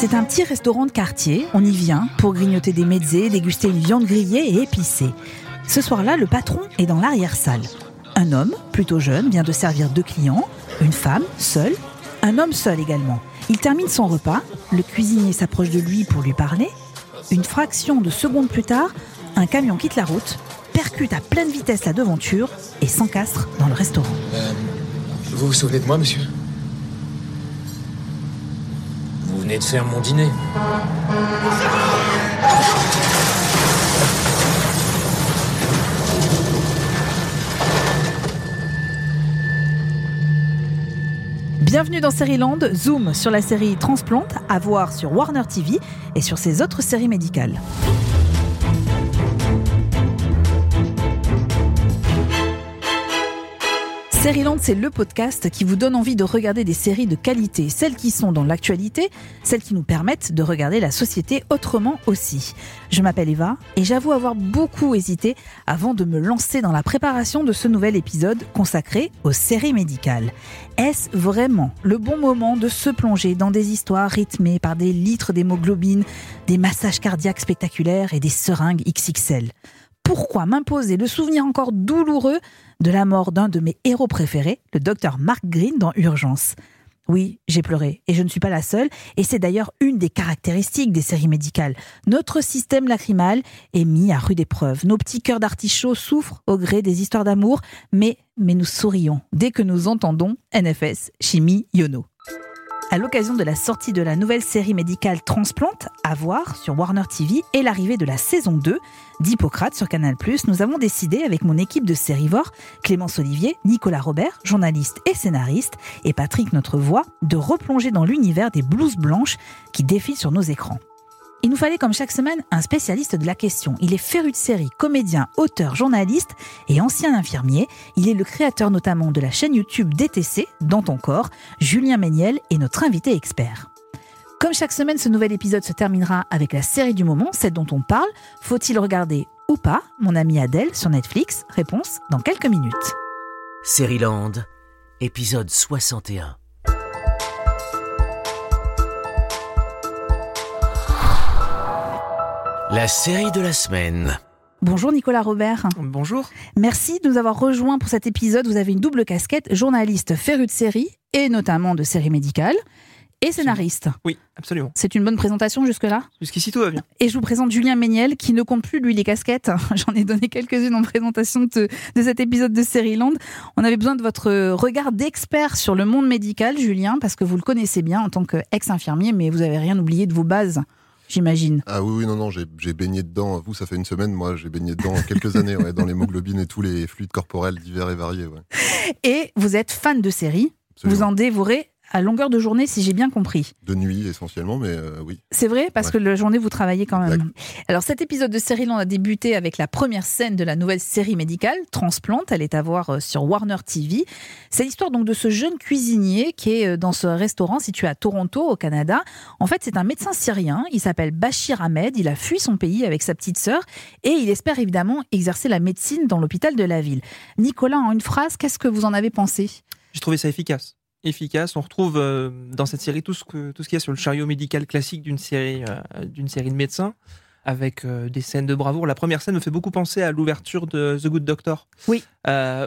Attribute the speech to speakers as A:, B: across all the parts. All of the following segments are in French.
A: C'est un petit restaurant de quartier. On y vient pour grignoter des mezzés, déguster une viande grillée et épicée. Ce soir-là, le patron est dans l'arrière-salle. Un homme, plutôt jeune, vient de servir deux clients. Une femme, seule. Un homme seul également. Il termine son repas. Le cuisinier s'approche de lui pour lui parler. Une fraction de seconde plus tard, un camion quitte la route, percute à pleine vitesse la devanture et s'encastre dans le restaurant.
B: Euh, vous vous souvenez de moi, monsieur Vous de faire mon dîner.
A: Bienvenue dans Land, zoom sur la série Transplant, à voir sur Warner TV et sur ses autres séries médicales. Land, c'est le podcast qui vous donne envie de regarder des séries de qualité, celles qui sont dans l'actualité, celles qui nous permettent de regarder la société autrement aussi. Je m'appelle Eva et j'avoue avoir beaucoup hésité avant de me lancer dans la préparation de ce nouvel épisode consacré aux séries médicales. Est-ce vraiment le bon moment de se plonger dans des histoires rythmées par des litres d'hémoglobine, des massages cardiaques spectaculaires et des seringues XXL pourquoi m'imposer le souvenir encore douloureux de la mort d'un de mes héros préférés, le docteur Mark Green dans Urgence oui, j'ai pleuré, et je ne suis pas la seule, et c'est d'ailleurs une des caractéristiques des séries médicales. Notre système lacrymal est mis à rude épreuve. Nos petits cœurs d'artichaut souffrent au gré des histoires d'amour, mais, mais nous sourions dès que nous entendons NFS, chimie, Yono. À l'occasion de la sortie de la nouvelle série médicale Transplant, à voir sur Warner TV et l'arrivée de la saison 2 d'Hippocrate sur Canal+, nous avons décidé avec mon équipe de Sérivore, Clémence Olivier, Nicolas Robert, journaliste et scénariste, et Patrick notre voix, de replonger dans l'univers des blouses blanches qui défilent sur nos écrans. Il nous fallait comme chaque semaine un spécialiste de la question. Il est féru de série, comédien, auteur, journaliste et ancien infirmier. Il est le créateur notamment de la chaîne YouTube DTC, Dans ton corps. Julien Méniel est notre invité expert. Comme chaque semaine, ce nouvel épisode se terminera avec la série du moment, celle dont on parle. Faut-il regarder ou pas? Mon ami Adèle sur Netflix. Réponse dans quelques minutes.
C: Land, épisode 61. La série de la semaine.
A: Bonjour Nicolas Robert.
D: Bonjour.
A: Merci de nous avoir rejoints pour cet épisode. Vous avez une double casquette, journaliste féru de séries et notamment de séries médicales et scénariste.
D: Oui, absolument.
A: C'est une bonne présentation jusque-là?
D: Jusqu'ici, tout va bien.
A: Et je vous présente Julien Méniel, qui ne compte plus, lui, les casquettes. J'en ai donné quelques-unes en présentation de, de cet épisode de Land. On avait besoin de votre regard d'expert sur le monde médical, Julien, parce que vous le connaissez bien en tant qu'ex-infirmier, mais vous n'avez rien oublié de vos bases j'imagine.
E: Ah oui, oui, non, non, j'ai baigné dedans. Vous, ça fait une semaine, moi, j'ai baigné dedans quelques années, dans l'hémoglobine et tous les fluides corporels divers et variés.
A: Et vous êtes fan de séries. Vous en dévorez à longueur de journée, si j'ai bien compris.
E: De nuit essentiellement, mais euh, oui.
A: C'est vrai, parce que la journée, vous travaillez quand même. Alors cet épisode de Série Land a débuté avec la première scène de la nouvelle série médicale, Transplant. Elle est à voir euh, sur Warner TV. C'est l'histoire donc de ce jeune cuisinier qui est euh, dans ce restaurant situé à Toronto, au Canada. En fait, c'est un médecin syrien. Il s'appelle Bachir Ahmed. Il a fui son pays avec sa petite sœur et il espère évidemment exercer la médecine dans l'hôpital de la ville. Nicolas, en une phrase, qu'est-ce que vous en avez pensé?
D: J'ai trouvé ça efficace efficace. On retrouve euh, dans cette série tout ce que tout ce qu'il y a sur le chariot médical classique d'une série euh, d'une série de médecins avec euh, des scènes de bravoure. La première scène me fait beaucoup penser à l'ouverture de The Good Doctor,
A: oui.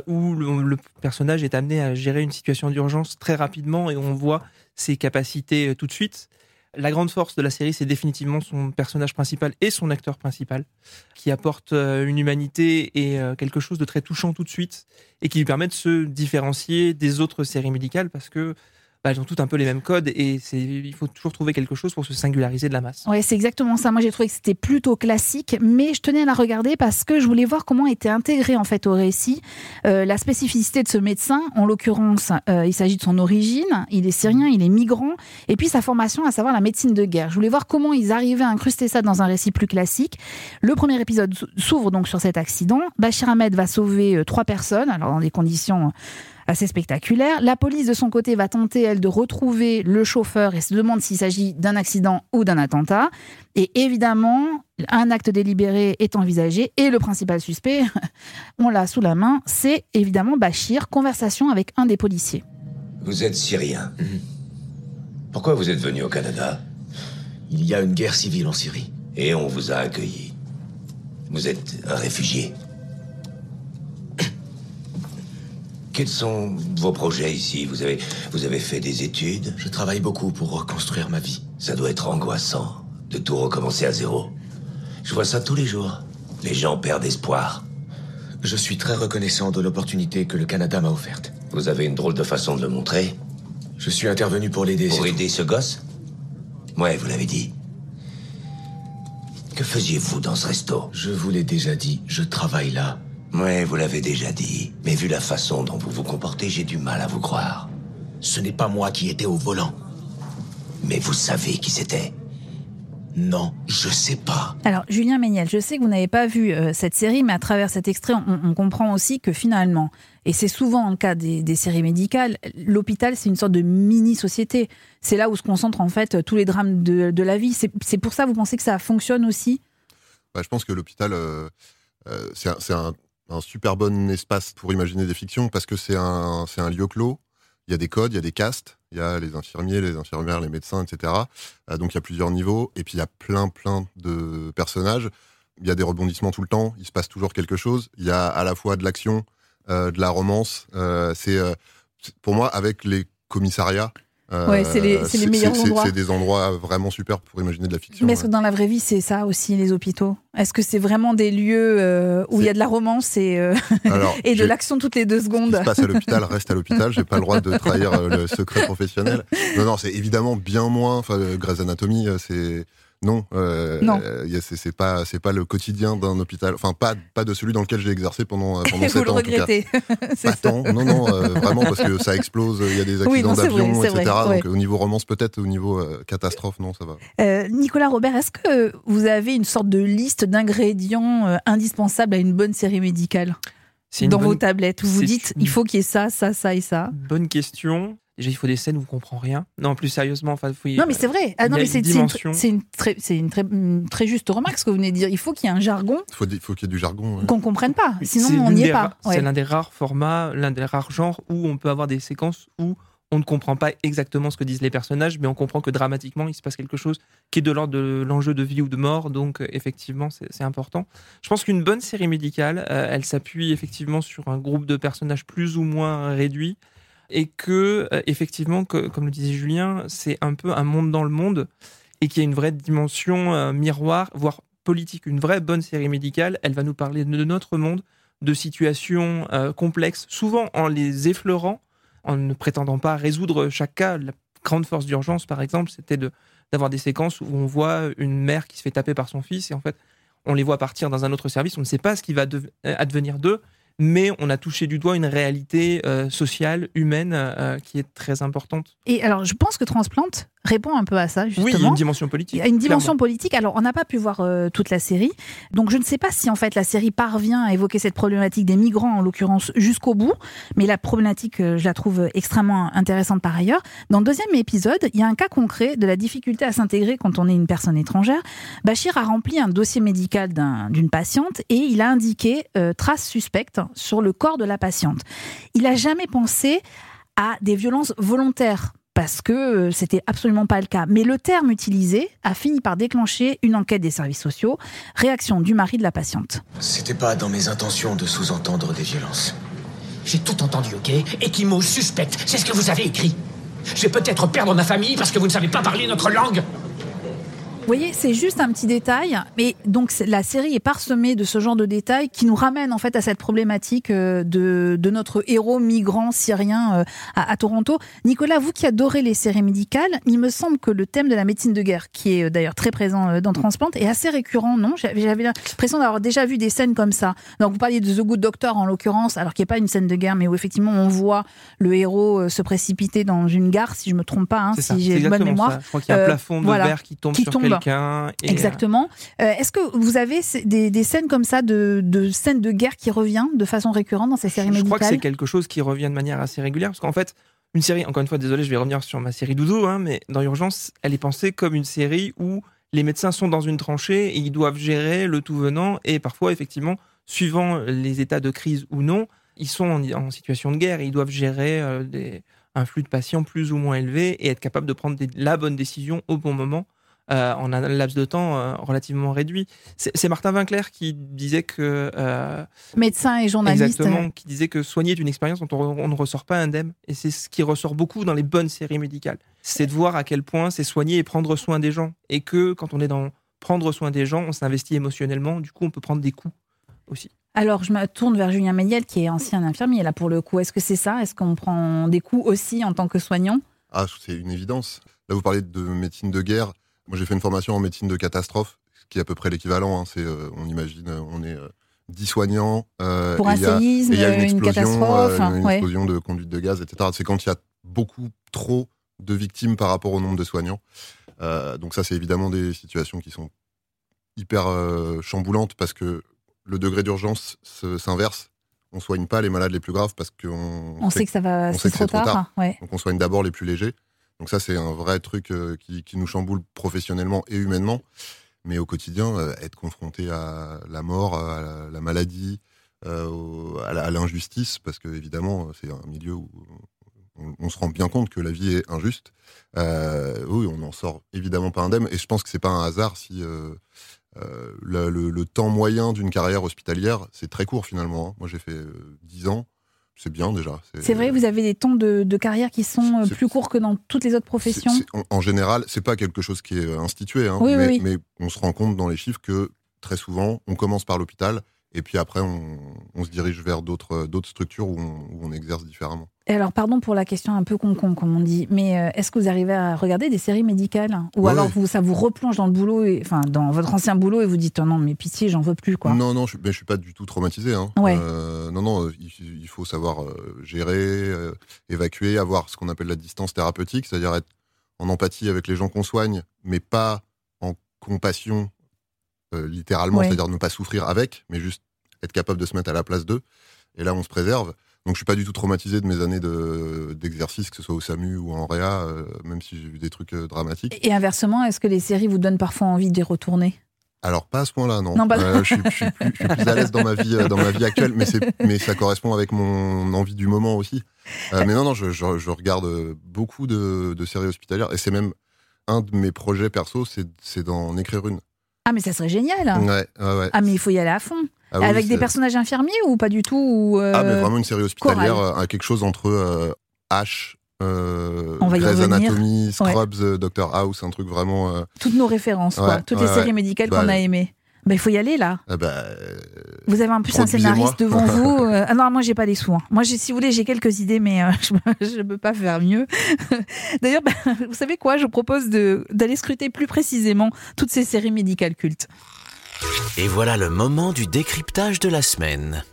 D: où le, personnage est amené à gérer une situation d'urgence très rapidement et on voit ses capacités tout de suite. La grande force de la série, c'est définitivement son personnage principal et son acteur principal, qui apporte euh, une humanité et euh, quelque chose de très touchant tout de suite, et qui lui permet de se différencier des autres séries médicales, parce que bah, elles ont toutes un peu les mêmes codes et il faut toujours trouver quelque chose pour se singulariser de la masse.
A: Ouais, c'est exactement ça. Moi, j'ai trouvé que c'était plutôt classique, mais je tenais à la regarder parce que je voulais voir comment était intégré en fait au récit euh, la spécificité de ce médecin. En l'occurrence, euh, il s'agit de son origine. Il est syrien, il est migrant, et puis sa formation, à savoir la médecine de guerre. Je voulais voir comment ils arrivaient à incruster ça dans un récit plus classique. Le premier épisode s'ouvre donc sur cet accident. Bachir Ahmed va sauver euh, trois personnes, alors dans des conditions assez spectaculaire. La police, de son côté, va tenter, elle, de retrouver le chauffeur et se demande s'il s'agit d'un accident ou d'un attentat. Et évidemment, un acte délibéré est envisagé et le principal suspect, on l'a sous la main, c'est évidemment Bachir, conversation avec un des policiers.
F: Vous êtes syrien. Pourquoi vous êtes venu au Canada? Il y a une guerre civile en Syrie.
G: Et on vous a accueilli. Vous êtes un réfugié. Quels sont vos projets ici? Vous avez, vous avez fait des études?
F: Je travaille beaucoup pour reconstruire ma vie.
G: Ça doit être angoissant de tout recommencer à zéro. Je vois ça tous les jours. Les gens perdent espoir.
F: Je suis très reconnaissant de l'opportunité que le Canada m'a offerte.
G: Vous avez une drôle de façon de le montrer.
F: Je suis intervenu pour l'aider.
G: Pour aider ce gosse? Ouais, vous l'avez dit. Que faisiez-vous dans ce resto?
F: Je vous l'ai déjà dit, je travaille là.
G: Ouais, vous l'avez déjà dit. Mais vu la façon dont vous vous comportez, j'ai du mal à vous croire.
F: Ce n'est pas moi qui étais au volant.
G: Mais vous savez qui c'était
F: Non, je sais pas.
A: Alors, Julien Méniel, je sais que vous n'avez pas vu euh, cette série, mais à travers cet extrait, on, on comprend aussi que finalement, et c'est souvent le cas des, des séries médicales, l'hôpital, c'est une sorte de mini-société. C'est là où se concentrent en fait tous les drames de, de la vie. C'est pour ça, vous pensez que ça fonctionne aussi?
E: Bah, je pense que l'hôpital, euh, euh, c'est un, c'est un- un super bon espace pour imaginer des fictions parce que c'est un, lieu clos. Il y a des codes, il y a des castes, il y a les infirmiers, les infirmières, les médecins, etc. Euh, donc il y a plusieurs niveaux et puis il y a plein, plein de personnages. Il y a des rebondissements tout le temps, il se passe toujours quelque chose. Il y a à la fois de l'action, euh, de la romance. Euh, c'est- pour moi avec les commissariats. Euh,
A: Ouais, c'est les- meilleurs endroits.
E: C'est des endroits vraiment super pour imaginer de la fiction.
A: Mais est-ce que dans la vraie vie, c'est ça aussi, les hôpitaux? Est-ce que c'est vraiment des lieux euh, où il y a de la romance et, euh,
E: Alors,
A: et de l'action toutes les deux
E: Ce qui
A: secondes?
E: se passe à l'hôpital reste à l'hôpital. J'ai pas le droit de trahir le secret professionnel. Non, non, c'est évidemment bien moins. Enfin, Grey's Anatomy, c'est non. euh,
A: Non.
E: euh, c'est pas, c'est pas le quotidien d'un hôpital. Enfin, pas, pas de celui dans lequel j'ai exercé pendant euh, pendant
A: vous
E: sept
A: le
E: ans en tout cas.
A: regrettez. C'est
E: tant. Non, non, euh, vraiment parce que ça explose. Il y a des accidents d'avion, etc.
A: vrai, ouais.
E: Donc au niveau romance peut-être, au niveau euh, catastrophe, non, ça va.
A: Euh, Nicolas Robert, est-ce que vous avez une sorte de liste d'ingrédients euh, indispensables à une bonne série médicale dans
D: bonne,
A: vos tablettes où vous dites
D: une-
A: il faut qu'il y ait ça, ça, ça et ça?
D: bonne question. Déjà, il faut des scènes où on comprend rien. Non, plus sérieusement, enfin, faut y-
A: Non, mais c'est vrai. Ah, non, mais c'est
D: une
A: c'est très, c'est une très, une très juste remarque ce que vous venez de dire. Il faut qu'il y ait un jargon
E: Il faut, faut qu'il y ait du jargon. ouais.
A: qu'on comprenne pas. Sinon, on n'y est pas. Ouais.
D: C'est l'un des rares formats, l'un des rares genres où on peut avoir des séquences où on ne comprend pas exactement ce que disent les personnages, mais on comprend que dramatiquement, il se passe quelque chose qui est de l'ordre de l'enjeu de vie ou de mort. Donc, euh, effectivement, c'est c'est important. Je pense qu'une bonne série médicale, euh, elle s'appuie effectivement sur un groupe de personnages plus ou moins réduit. Et que, euh, effectivement, comme le disait Julien, c'est un peu un monde dans le monde et qu'il y a une vraie dimension euh, miroir, voire politique. Une vraie bonne série médicale, elle va nous parler de notre monde, de situations euh, complexes, souvent en les effleurant, en ne prétendant pas résoudre chaque cas. La grande force d'urgence, par exemple, c'était de- d'avoir des séquences où on voit une mère qui se fait taper par son fils et en fait, on les voit partir dans un autre service. On ne sait pas ce qui va advenir d'eux, mais on a touché du doigt une réalité euh, sociale, humaine, euh, qui est très importante.
A: Et alors, je pense que Transplante répond un peu à ça, justement.
D: Oui, il y a une dimension politique.
A: Il y a une dimension
D: clairement.
A: politique. Alors, on n'a pas pu voir euh, toute la série. Donc, je ne sais pas si, en fait, la série parvient à évoquer cette problématique des migrants, en l'occurrence, jusqu'au bout. Mais la problématique, euh, je la trouve extrêmement intéressante par ailleurs. Dans le deuxième épisode, il y a un cas concret de la difficulté à s'intégrer quand on est une personne étrangère. Bachir a rempli un dossier médical d'un- d'une patiente et il a indiqué euh, traces suspectes sur le corps de la patiente. Il n'a jamais pensé à des violences volontaires parce que euh, c'était absolument pas le cas. Mais le terme utilisé a fini par déclencher une enquête des services sociaux, réaction du mari de la patiente.
F: C'était pas dans mes intentions de sous-entendre des violences.
H: J'ai tout entendu, ok? Ekimo suspecte, c'est ce que vous avez écrit. Je vais peut-être perdre ma famille parce que vous ne savez pas parler notre langue.
A: Vous voyez, c'est juste un petit détail, mais donc la série est parsemée de ce genre de détails qui nous ramènent en fait à cette problématique euh, de, de notre héros migrant syrien euh, à, à Toronto. Nicolas, vous qui adorez les séries médicales, il me semble que le thème de la médecine de guerre, qui est euh, d'ailleurs très présent dans Transplant, est assez récurrent, non? J'avais l'impression d'avoir déjà vu des scènes comme ça. Donc vous parliez de The Good Doctor en l'occurrence, alors qu'il n'y a pas une scène de guerre, mais où effectivement on voit le héros se précipiter dans une gare, si je me trompe pas, hein, si j'ai bonne mémoire.
D: ça. Je crois qu'il y a un
A: Euh,
D: plafond de
A: voilà,
D: verre qui tombe
A: qui
D: sur
A: tombe.
D: Et, euh,
A: Exactement. Euh, Est-ce que vous avez des, des scènes comme ça, de, de scènes de guerre qui revient de façon récurrente dans ces séries
D: Je crois que c'est
A: médicales
D: quelque chose qui revient de manière assez régulière parce qu'en fait, une série, encore une fois, désolé, je vais revenir sur ma série Doudou, hein, mais dans Urgence, elle est pensée comme une série où les médecins sont dans une tranchée et ils doivent gérer le tout venant et parfois, effectivement, suivant les états de crise ou non, ils sont en, en situation de guerre et ils doivent gérer euh, des- un flux de patients plus ou moins élevé et être capable de prendre des- la bonne décision au bon moment euh, en un laps de temps euh, relativement réduit. C'est Martin Winkler qui disait que euh,
A: Médecin et journaliste.
D: exactement, qui disait que soigner est une expérience dont on, on ne ressort pas indemne, et c'est ce qui ressort beaucoup dans les bonnes séries médicales. C'est de voir à quel point c'est soigner et prendre soin des gens, et que quand on est dans prendre soin des gens, on s'investit émotionnellement, du coup on peut prendre des coups aussi.
A: Alors, je me tourne vers Julien Méniel, qui est ancien infirmier, là, pour le coup. Est-ce que c'est ça? Est-ce qu'on prend des coups aussi en tant que soignant?
E: Ah, c'est une évidence. Là, vous parlez de médecine de guerre. Moi, j'ai fait une formation en médecine de catastrophe, ce qui est à peu près l'équivalent. hein. C'est, euh, on imagine, euh, on est euh, 10 soignants. euh,
A: Pour un séisme,
E: et il y a une,
A: une
E: explosion,
A: catastrophe,
E: euh, une
A: ouais.
E: explosion de conduite de gaz, etc. C'est quand il y a beaucoup trop de victimes par rapport au nombre de soignants. Euh, donc ça, c'est évidemment des situations qui sont hyper chamboulantes parce que le degré d'urgence se- s'inverse. On soigne pas les malades les plus graves parce qu'on
A: On sait que ça va,
E: on
A: c'est
E: sait que
A: trop
E: c'est trop
A: tard.
E: tard.
A: Ouais.
E: donc on soigne d'abord les plus légers. Donc ça, c'est un vrai truc euh, qui, nous chamboule professionnellement et humainement. Mais au quotidien, euh, être confronté à la mort, à la, la maladie, euh, à l'injustice, parce que évidemment, c'est un milieu où on, se rend bien compte que la vie est injuste. Oui, on n'en sort évidemment pas indemne. Et je pense que c'est pas un hasard si le, temps moyen d'une carrière hospitalière, c'est très court finalement. hein. Moi, j'ai fait euh, 10 ans. C'est bien déjà.
A: C'est vrai, vous avez des temps de, de carrière qui sont euh, plus courts que dans toutes les autres professions.
E: en, en général, c'est pas quelque chose qui est euh, institué, hein,
A: Oui, oui,
E: mais,
A: oui.
E: mais on se rend compte dans les chiffres que très souvent, on commence par l'hôpital et puis après, on, on se dirige vers d'autres structures où on, où on exerce différemment.
A: Et alors, pardon pour la question un peu con-con, comme on dit, mais euh, est-ce que vous arrivez à regarder des séries médicales? Ou
E: Ouais,
A: alors
E: ouais.
A: vous, ça vous replonge dans le boulot, et, enfin dans votre ancien boulot, et vous dites oh non, mais pitié, j'en veux plus, quoi.
E: Non, non, je, mais je suis pas du tout traumatisé. Hein.
A: Ouais.
E: Euh, non, non, il, il faut savoir euh, gérer, euh, évacuer, avoir ce qu'on appelle la distance thérapeutique, c'est-à-dire être en empathie avec les gens qu'on soigne, mais pas en compassion euh, littéralement,
A: Ouais.
E: c'est-à-dire ne pas souffrir avec, mais juste être capable de se mettre à la place d'eux. Et là, on se préserve. Donc, je suis pas du tout traumatisé de mes années de- d'exercice, que ce soit au SAMU ou en réa, euh, même si j'ai vu des trucs euh, dramatiques.
A: Et inversement, est-ce que les séries vous donnent parfois envie d'y retourner?
E: Alors pas à ce point-là, non.
A: Non, bah-
E: Euh, je, suis, je suis plus, je suis plus à l'aise dans ma vie, dans ma vie actuelle, mais mais ça correspond avec mon envie du moment aussi. Euh, mais non, non, je, regarde beaucoup de, de séries hospitalières et c'est même un de mes projets perso, c'est d'en écrire une.
A: Ah, mais ça serait génial
E: Ouais, ouais, ouais.
A: Ah, mais il faut y aller à fond.
E: Ah oui,
A: Avec des personnages infirmiers ou pas du tout ou, euh,
E: Ah, mais vraiment une série hospitalière, euh, quelque chose entre euh, H, euh,
A: On va y
E: Grey's
A: revenir.
E: Anatomy,
A: Ouais.
E: Scrubs, Doctor House, un truc vraiment.
A: Toutes nos références, quoi. Toutes les séries médicales
E: Bah,
A: qu'on a aimées. Ben, il faut y aller, là.
E: ah bah, euh,
A: Vous avez en plus un scénariste devant vous. euh, Ah non, moi j'ai pas les sous. hein. Moi, si vous voulez, j'ai quelques idées, mais euh, je ne peux pas faire mieux. D'ailleurs, ben, vous savez quoi? Je vous propose de- d'aller scruter plus précisément toutes ces séries médicales cultes.
C: Et voilà le moment du décryptage de la semaine.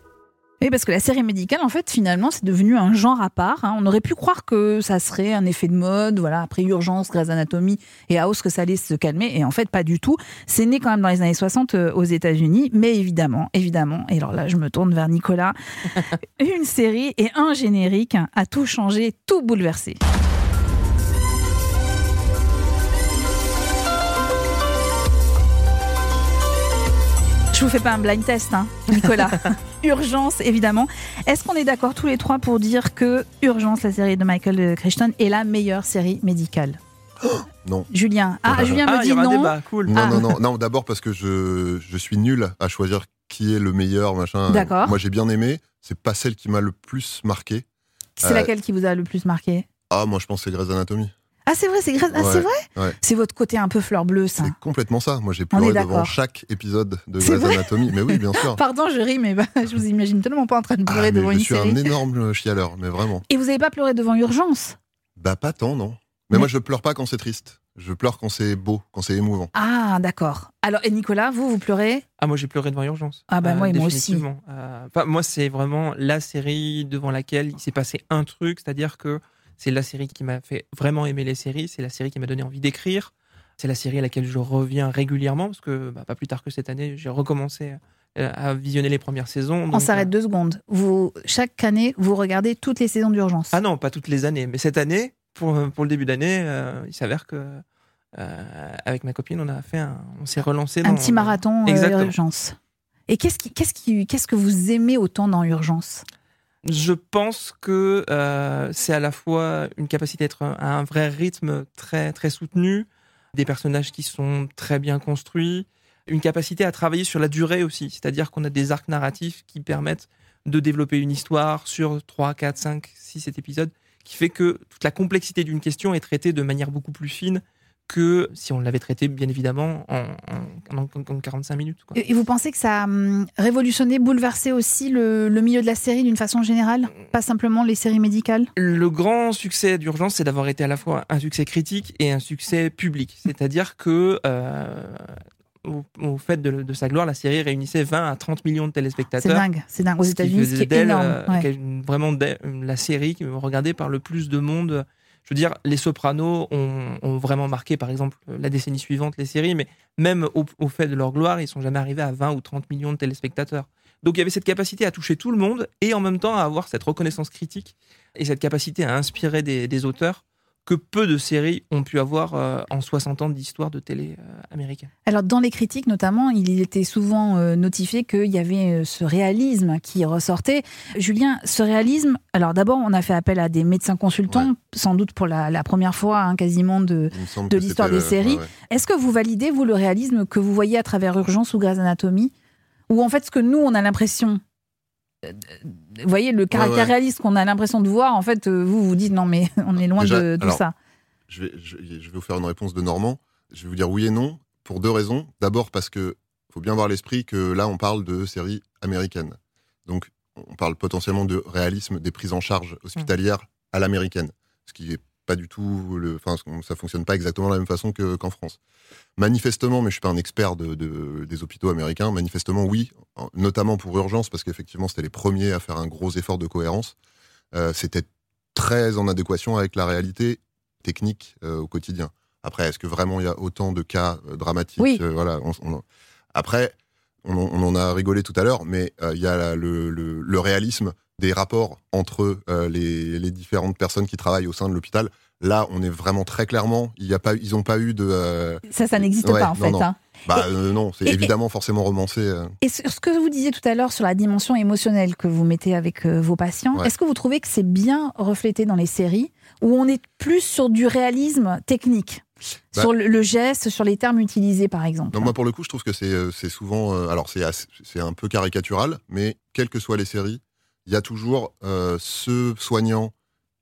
A: Oui, parce que la série médicale, en fait, finalement, c'est devenu un genre à part. hein. On aurait pu croire que ça serait un effet de mode, voilà, après Urgence, Grey's Anatomy et House, que ça allait se calmer. Et en fait, pas du tout. C'est né quand même dans les années 60 euh, aux États-Unis, mais évidemment, évidemment, et alors là, je me tourne vers Nicolas, une série et un générique a tout changé, tout bouleversé. Je vous fais pas un blind test, hein, Nicolas. Urgence, évidemment. Est-ce qu'on est d'accord tous les trois pour dire que Urgence, la série de Michael Crichton, est la meilleure série médicale?
E: Non.
A: Julien. Ah,
E: Ah,
A: Julien
D: Ah,
A: me
D: y
A: dit
D: aura un
A: non.
D: débat, cool.
E: Non,
A: Ah.
E: non, non, non. D'abord parce que je, je suis nul à choisir qui est le meilleur, machin.
A: D'accord.
E: Moi, j'ai bien aimé. C'est pas celle qui m'a le plus marqué.
A: C'est
E: Euh,
A: laquelle qui vous a le plus marqué?
E: Ah, moi, je pense que c'est Grey's Anatomy.
A: Ah, c'est vrai, c'est Grey's- ah, c'est vrai
E: ouais.
A: C'est votre côté un peu fleur bleue, ça.
E: C'est complètement ça. Moi, j'ai pleuré devant chaque épisode de Grey's Anatomy. Mais oui, bien sûr.
A: Pardon, je ris, mais bah, je vous imagine tellement pas en train de
E: Ah,
A: pleurer
E: mais
A: devant
E: je
A: une
E: suis
A: série.
E: un énorme chialeur, mais vraiment.
A: Et vous avez pas pleuré devant Urgence?
E: Bah, pas tant, non.
A: Mais-
E: Mais moi, je pleure pas quand c'est triste. Je pleure quand c'est beau, quand c'est émouvant.
A: Ah, d'accord. Alors, et Nicolas, vous, vous pleurez?
D: Ah, moi j'ai pleuré devant Urgence.
A: Ah bah,
D: Euh,
A: moi, et moi aussi.
D: Euh, moi, c'est vraiment la série devant laquelle il s'est passé un truc, c'est-à-dire que c'est la série qui m'a fait vraiment aimer les séries, c'est la série qui m'a donné envie d'écrire, c'est la série à laquelle je reviens régulièrement, parce que bah, pas plus tard que cette année, j'ai recommencé euh, à visionner les premières saisons.
A: On s'arrête
D: euh,
A: deux secondes. Vous, chaque année, vous regardez toutes les saisons d'Urgence.
D: Ah non, pas toutes les années, mais cette année, pour, pour le début d'année, euh, il s'avère que euh, avec ma copine, on a fait un, on s'est relancé
A: un
D: dans-
A: petit marathon euh,
D: Exactement.
A: Urgence. Et qu'est-ce qui, qu'est-ce qui, qu'est-ce que vous aimez autant dans Urgence?
D: Je pense que euh, c'est à la fois une capacité d'être à un vrai rythme très très soutenu, des personnages qui sont très bien construits, une capacité à travailler sur la durée aussi, c'est-à-dire qu'on a des arcs narratifs qui permettent de développer une histoire sur 3, 4, 5, 6, 7 épisodes, qui fait que toute la complexité d'une question est traitée de manière beaucoup plus fine que si on l'avait traité, bien évidemment, en, en, en 45 minutes. Quoi.
A: Et vous pensez que ça a hum, révolutionné, bouleversé aussi le, le milieu de la série d'une façon générale? Pas simplement les séries médicales?
D: Le grand succès d'Urgence, c'est d'avoir été à la fois un succès critique et un succès public. C'est-à-dire que, euh, au, au, fait de, de, sa gloire, la série réunissait 20 à 30 millions de téléspectateurs.
A: C'est dingue, c'est dingue. Aux États-Unis, c'est énorme.
D: Euh,
A: ouais.
D: Vraiment la série regardée par le plus de monde je veux dire, les Sopranos ont, vraiment marqué, par exemple, la décennie suivante, les séries, mais même au, fait de leur gloire, ils sont jamais arrivés à 20 ou 30 millions de téléspectateurs. Donc il y avait cette capacité à toucher tout le monde et en même temps à avoir cette reconnaissance critique et cette capacité à inspirer des auteurs que peu de séries ont pu avoir euh, en 60 ans d'histoire de télé euh, américaine.
A: Alors dans les critiques notamment, il était souvent euh, notifié qu'il y avait ce réalisme qui ressortait. Julien, ce réalisme, alors d'abord on a fait appel à des médecins consultants, ouais. sans doute pour la, la première fois hein, quasiment de, de l'histoire des séries. Ouais, ouais. Est-ce que vous validez, vous, le réalisme que vous voyez à travers Urgence ou Grey's Anatomy? Ou en fait ce que nous, on a l'impression vous voyez le caractère ouais, ouais. réaliste qu'on a l'impression de voir, en fait, vous vous dites non, mais on est loin
E: Déjà,
A: de tout
E: alors,
A: ça.
E: Je vais, je, je, vais vous faire une réponse de Normand. Je vais vous dire oui et non pour deux raisons. D'abord parce que faut bien avoir l'esprit que là, on parle de séries américaines. Donc, on parle potentiellement de réalisme des prises en charge hospitalières mmh. à l'américaine, ce qui est pas du tout, le, enfin, ça fonctionne pas exactement de la même façon que, qu'en France. Manifestement, mais je suis pas un expert de, de, des hôpitaux américains, manifestement oui, notamment pour urgence, parce qu'effectivement c'était les premiers à faire un gros effort de cohérence. Euh, c'était très en adéquation avec la réalité technique euh, au quotidien. Après, est-ce que vraiment il y a autant de cas euh, dramatiques
A: oui.
E: Voilà. On, on... Après, on, on, en a rigolé tout à l'heure, mais il y a le, le, le, réalisme des rapports entre euh, les, les, différentes personnes qui travaillent au sein de l'hôpital. Là, on est vraiment très clairement, il y a pas, ils n'ont pas eu de. Euh...
A: Ça, ça n'existe
E: ouais,
A: pas en
E: non,
A: fait.
E: Non,
A: hein.
E: bah, et, non c'est évidemment et, forcément romancé. euh.
A: Et sur ce que vous disiez tout à l'heure sur la dimension émotionnelle que vous mettez avec euh, vos patients,
E: Ouais.
A: est-ce que vous trouvez que c'est bien reflété dans les séries où on est plus sur du réalisme technique?
E: Bah,
A: sur le, le geste, sur les termes utilisés, par exemple.
E: Non, moi, pour le coup, je trouve que c'est euh, souvent. euh, alors, c'est un peu caricatural, mais quelles que soient les séries, il y a toujours euh, ce soignant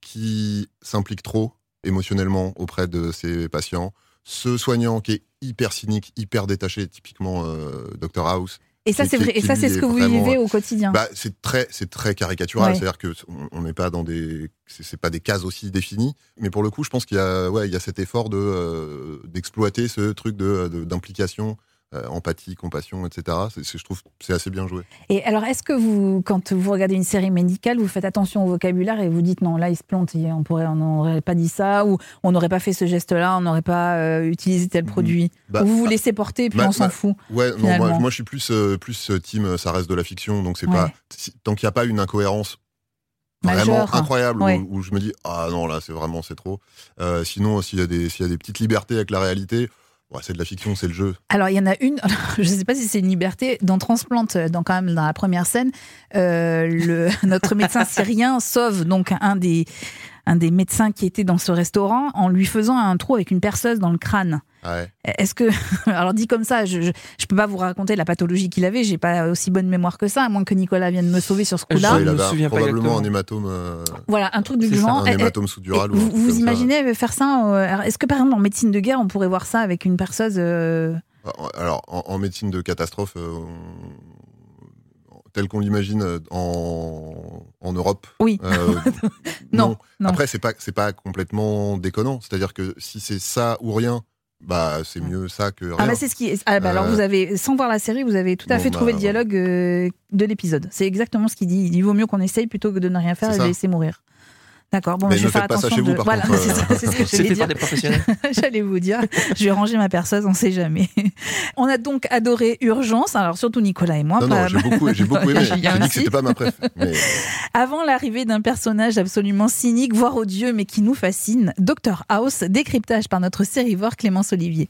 E: qui s'implique trop émotionnellement auprès de ses patients, ce soignant qui est hyper cynique, hyper détaché, typiquement euh, Dr House.
A: Et ça, c'est. Et ça, ce que vous
E: vraiment,
A: vivez au quotidien.
E: Bah, c'est très, c'est très caricatural.
A: Ouais.
E: C'est-à-dire que on- n'est pas dans des, c'est pas des cases aussi définies. Mais pour le coup, je pense qu'il y a, ouais, il y a cet effort de euh, d'exploiter ce truc de- d'implication, euh, empathie, compassion, etc. C'est, je trouve, que c'est assez bien joué.
A: Et alors, est-ce que vous, quand vous regardez une série médicale, vous faites attention au vocabulaire et vous dites non, là, il se plante, on pourrait, on n'aurait pas dit ça, ou on n'aurait pas fait ce geste-là, on n'aurait pas euh, utilisé tel produit?
E: Bah,
A: ou vous vous laissez porter et puis
E: bah,
A: on s'en
E: bah,
A: fout.
E: Ouais, non,
A: Finalement.
E: moi, moi, je suis plus, euh, plus euh, team, ça reste de la fiction, donc c'est
A: Ouais.
E: pas, tant qu'il n'y a pas une incohérence vraiment
A: Majeure.
E: incroyable
A: Ouais.
E: où, où je me dis ah non là c'est vraiment c'est trop. Euh, sinon s'il y a des s'il y a des petites libertés avec la réalité, c'est de la fiction, c'est le jeu.
A: Alors, il y en a une, je ne sais pas si c'est une liberté, dans Transplante, euh, dans, quand même dans la première scène, euh, le, notre médecin syrien sauve donc un des, un des médecins qui était dans ce restaurant en lui faisant un trou avec une perceuse dans le crâne.
E: Ouais.
A: Est-ce que, alors dit comme ça, je, je, je peux pas vous raconter la pathologie qu'il avait, j'ai pas aussi bonne mémoire que ça, à moins que Nicolas vienne me sauver sur ce coup-là.
E: Ouais,
D: Je
E: il
D: me souviens pas
E: probablement
D: exactement.
E: un hématome, euh,
A: Voilà, un truc du genre.
E: un hématome sous-dural.
A: vous vous
E: ça.
A: imaginez faire ça euh, Est-ce que par exemple en médecine de guerre, on pourrait voir ça avec une perceuse euh,
E: Alors, en, en médecine de catastrophe, euh, tel qu'on l'imagine en, en Europe.
A: Oui.
E: euh,
A: Non, non.
E: Après, c'est pas, c'est pas complètement déconnant. C'est-à-dire que si c'est ça ou rien, bah, c'est mieux ça que rien.
A: Ah bah c'est ce qui est- ah bah alors
E: Euh,
A: vous avez sans voir la série vous avez tout à
E: bon,
A: fait
E: bah,
A: trouvé le dialogue euh, de l'épisode. C'est exactement ce qu'il dit. Il dit vaut mieux qu'on essaye plutôt que de ne rien faire et de laisser mourir d'accord bon
E: Mais
A: je
E: ne
A: vais faire
E: faites pas ça
A: attention
E: chez vous,
A: de-
E: par
A: voilà
E: contre,
A: c'est
E: euh.
A: ce que
D: C'est
A: j'allais dire
D: des professionnels.
A: j'allais vous dire je vais ranger ma perceuse on sait jamais on a donc adoré Urgence alors surtout Nicolas et moi
E: non,
A: pas-
E: non, j'ai beaucoup, j'ai beaucoup aimé. J'ai dit que c'était pas ma préf. Mais
A: Avant l'arrivée d'un personnage absolument cynique, voire odieux, mais qui nous fascine, Dr House, décryptage par notre sérivore Clémence Olivier.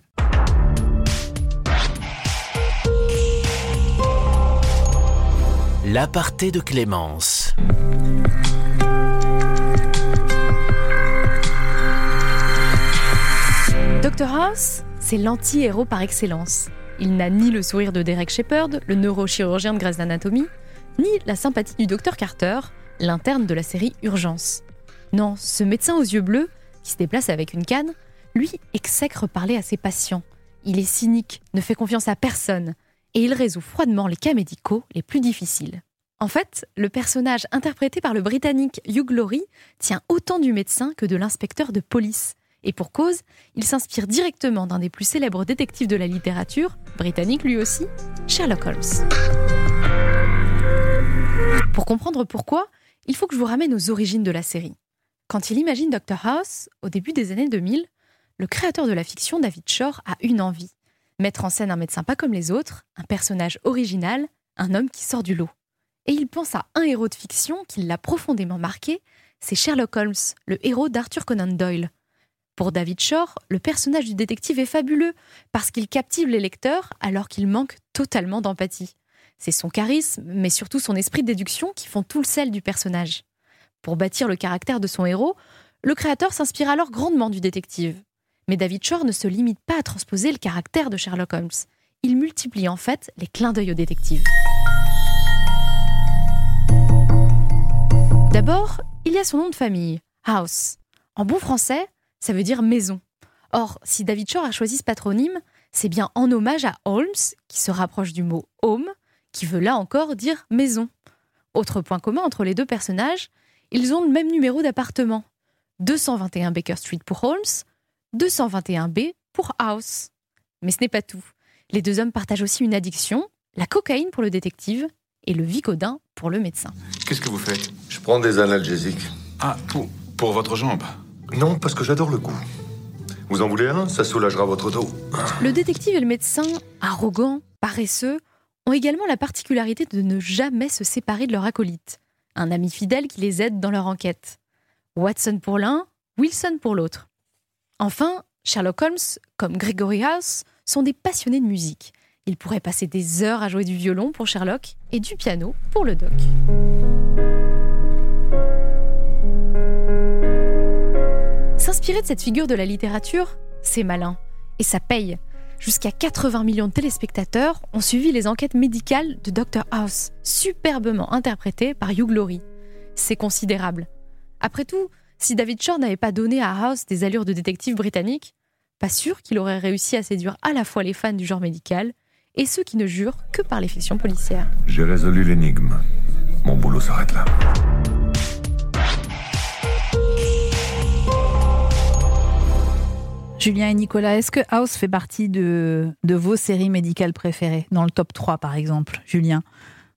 C: L'aparté de Clémence.
A: Dr
I: House, c'est l'anti-héros par excellence. Il n'a ni le sourire de Derek Shepard, le neurochirurgien de Grey's Anatomy, ni la sympathie du Dr Carter, l'interne de la série Urgence. Non, ce médecin aux yeux bleus, qui se déplace avec une canne, lui exècre parler à ses patients. Il est cynique, ne fait confiance à personne, et il résout froidement les cas médicaux les plus difficiles. En fait, le personnage interprété par le Britannique Hugh Laurie tient autant du médecin que de l'inspecteur de police. Et pour cause, il s'inspire directement d'un des plus célèbres détectives de la littérature, britannique lui aussi, Sherlock Holmes. Pour comprendre pourquoi, il faut que je vous ramène aux origines de la série. Quand il imagine Dr House, au début des années 2000, le créateur de la fiction, David Shore, a une envie. Mettre en scène un médecin pas comme les autres, un personnage original, un homme qui sort du lot. Et il pense à un héros de fiction qui l'a profondément marqué, c'est Sherlock Holmes, le héros d'Arthur Conan Doyle. Pour David Shore, le personnage du détective est fabuleux parce qu'il captive les lecteurs alors qu'il manque totalement d'empathie. C'est son charisme, mais surtout son esprit de déduction qui font tout le sel du personnage. Pour bâtir le caractère de son héros, le créateur s'inspire alors grandement du détective. Mais David Shore ne se limite pas à transposer le caractère de Sherlock Holmes. Il multiplie en fait les clins d'œil au détective. D'abord, il y a son nom de famille, House. En bon français, ça veut dire maison. Or, si David Shore a choisi ce patronyme, c'est bien en hommage à Holmes, qui se rapproche du mot home, qui veut là encore dire maison. Autre point commun entre les deux personnages, ils ont le même numéro d'appartement. 221 Baker Street pour Holmes, 221B pour House. Mais ce n'est pas tout. Les deux hommes partagent aussi une addiction, la cocaïne pour le détective et le vicodin pour le médecin.
J: Qu'est-ce que vous faites?
G: Je prends des analgésiques.
J: Ah, pour, pour votre jambe?
G: Non, parce que j'adore le goût. Vous en voulez un? Ça soulagera votre dos.
I: Le détective et le médecin, arrogants, paresseux, ont également la particularité de ne jamais se séparer de leur acolyte, un ami fidèle qui les aide dans leur enquête. Watson pour l'un, Wilson pour l'autre. Enfin, Sherlock Holmes, comme Gregory House, sont des passionnés de musique. Ils pourraient passer des heures à jouer du violon pour Sherlock et du piano pour le doc. De cette figure de la littérature, c'est malin. Et ça paye. Jusqu'à 80 millions de téléspectateurs ont suivi les enquêtes médicales de Dr House, superbement interprétées par Hugh Laurie. C'est considérable. Après tout, si David Shore n'avait pas donné à House des allures de détective britannique, pas sûr qu'il aurait réussi à séduire à la fois les fans du genre médical et ceux qui ne jurent que par les fictions policières.
J: J'ai résolu l'énigme. Mon boulot s'arrête là.
A: Julien et Nicolas, est-ce que House fait partie de, de vos séries médicales préférées? Dans le top 3, par exemple, Julien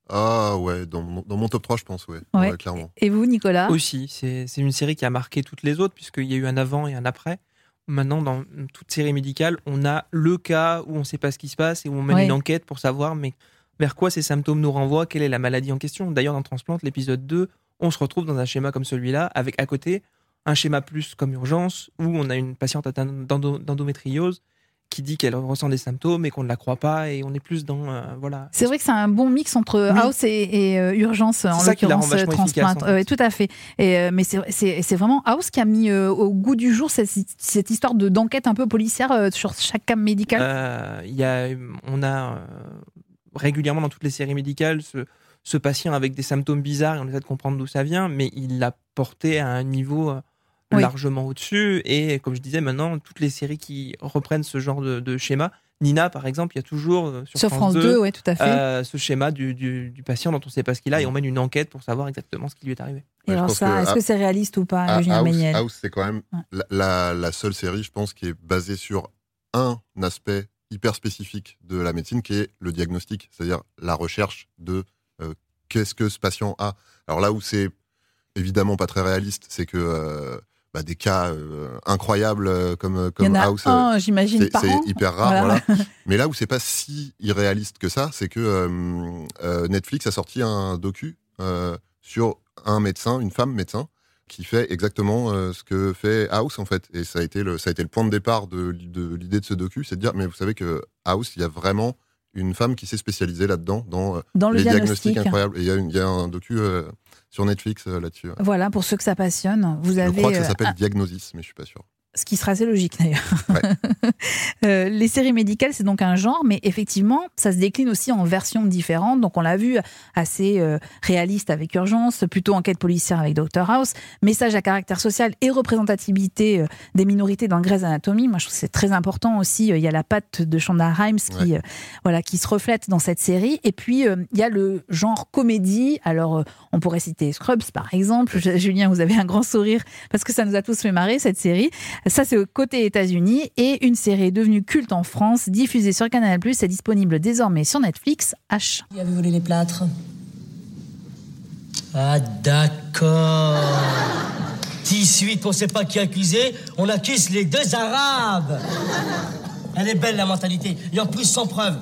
E: Ah ouais, dans mon, dans mon top 3, je pense, ouais,
A: Ouais.
E: ouais, clairement.
A: Et vous, Nicolas?
D: Aussi, c'est c'est une série qui a marqué toutes les autres, puisqu'il y a eu un avant et un après. Maintenant, dans toute série médicale, on a le cas où on ne sait pas ce qui se passe et où on mène
A: Ouais.
D: une enquête pour savoir mais vers quoi ces symptômes nous renvoient, quelle est la maladie en question. D'ailleurs, dans Transplante, l'épisode 2, on se retrouve dans un schéma comme celui-là, avec à côté un schéma plus comme urgence, où on a une patiente atteinte d'endo- d'endométriose qui dit qu'elle ressent des symptômes et qu'on ne la croit pas, et on est plus dans... euh, voilà.
A: C'est vrai que c'est un bon mix entre
D: Oui.
A: House et, et, euh, Urgence, en l'occurrence euh, Transplant.
D: en fait.
A: Ouais, tout à fait. Et, mais c'est- vraiment House qui a mis au goût du jour cette, cette histoire de d'enquête un peu policière sur chaque cas médical.
D: Il y a, on a régulièrement dans toutes les séries médicales ce, ce patient avec des symptômes bizarres et on essaie de comprendre d'où ça vient, mais il l'a porté à un niveau
A: Oui.
D: largement au-dessus. Et comme je disais, maintenant, toutes les séries qui reprennent ce genre de, de schéma, Nina par exemple, il y a toujours euh, sur,
A: sur France 2, ouais, tout à fait.
D: euh, ce schéma du, du- du patient dont on ne sait pas ce qu'il a et on mène une enquête pour savoir exactement ce qui lui est arrivé.
A: et
E: Ouais,
A: alors ça, est-ce
E: à-
A: que c'est réaliste ou pas,
E: Ah,
A: Julien
E: House, House, c'est quand même
A: Ouais.
E: la, la- la seule série, je pense, qui est basée sur un aspect hyper spécifique de la médecine, qui est le diagnostic, c'est-à-dire la recherche de euh, qu'est-ce que ce patient a. Alors là où c'est évidemment pas très réaliste, c'est que euh, bah, des cas euh, incroyables euh, comme,
A: Il y
E: comme
A: en a
E: House, euh,
A: un, j'imagine,
E: c'est hyper rare.
A: Voilà.
E: voilà. Mais là où c'est pas si irréaliste que ça, c'est que euh, euh, Netflix a sorti un docu euh, sur un médecin, une femme médecin, qui fait exactement euh, ce que fait House en fait. Et ça a été le, ça a été le point de départ de, de l'idée de ce docu, c'est de dire mais vous savez que House, il y a vraiment une femme qui s'est spécialisée là-dedans dans euh,
A: Dans le
E: les
A: diagnostic.
E: diagnostics incroyables. Et il y a, y un docu euh, sur Netflix euh, là-dessus.
A: Voilà, pour ceux que ça passionne, vous
E: Je
A: avez.
E: crois que ça s'appelle Diagnosis, mais je suis pas sûr.
A: Ce qui sera assez logique d'ailleurs. Euh, les séries médicales, c'est donc un genre, mais effectivement, ça se décline aussi en versions différentes. Donc on l'a vu assez euh, réaliste avec Urgence, plutôt enquête policière avec Dr House, message à caractère social et représentativité euh, des minorités dans Grey's Anatomy. Moi, je trouve que c'est très important aussi. Il y a la patte de Shonda Rhimes qui, voilà, qui se reflète dans cette série. Et puis il y a le genre comédie. Alors on pourrait citer Scrubs par exemple. Julien, vous avez un grand sourire parce que ça nous a tous fait marrer cette série. Ça, c'est côté États-Unis. Et une série est devenue culte en France, diffusée sur Canal+, est disponible désormais sur Netflix, H.
K: Qui avait volé les plâtres? Ah, d'accord. 18, on sait pas qui accuser, on accuse les deux Arabes. Elle est belle, la mentalité. Et en plus, sans preuve.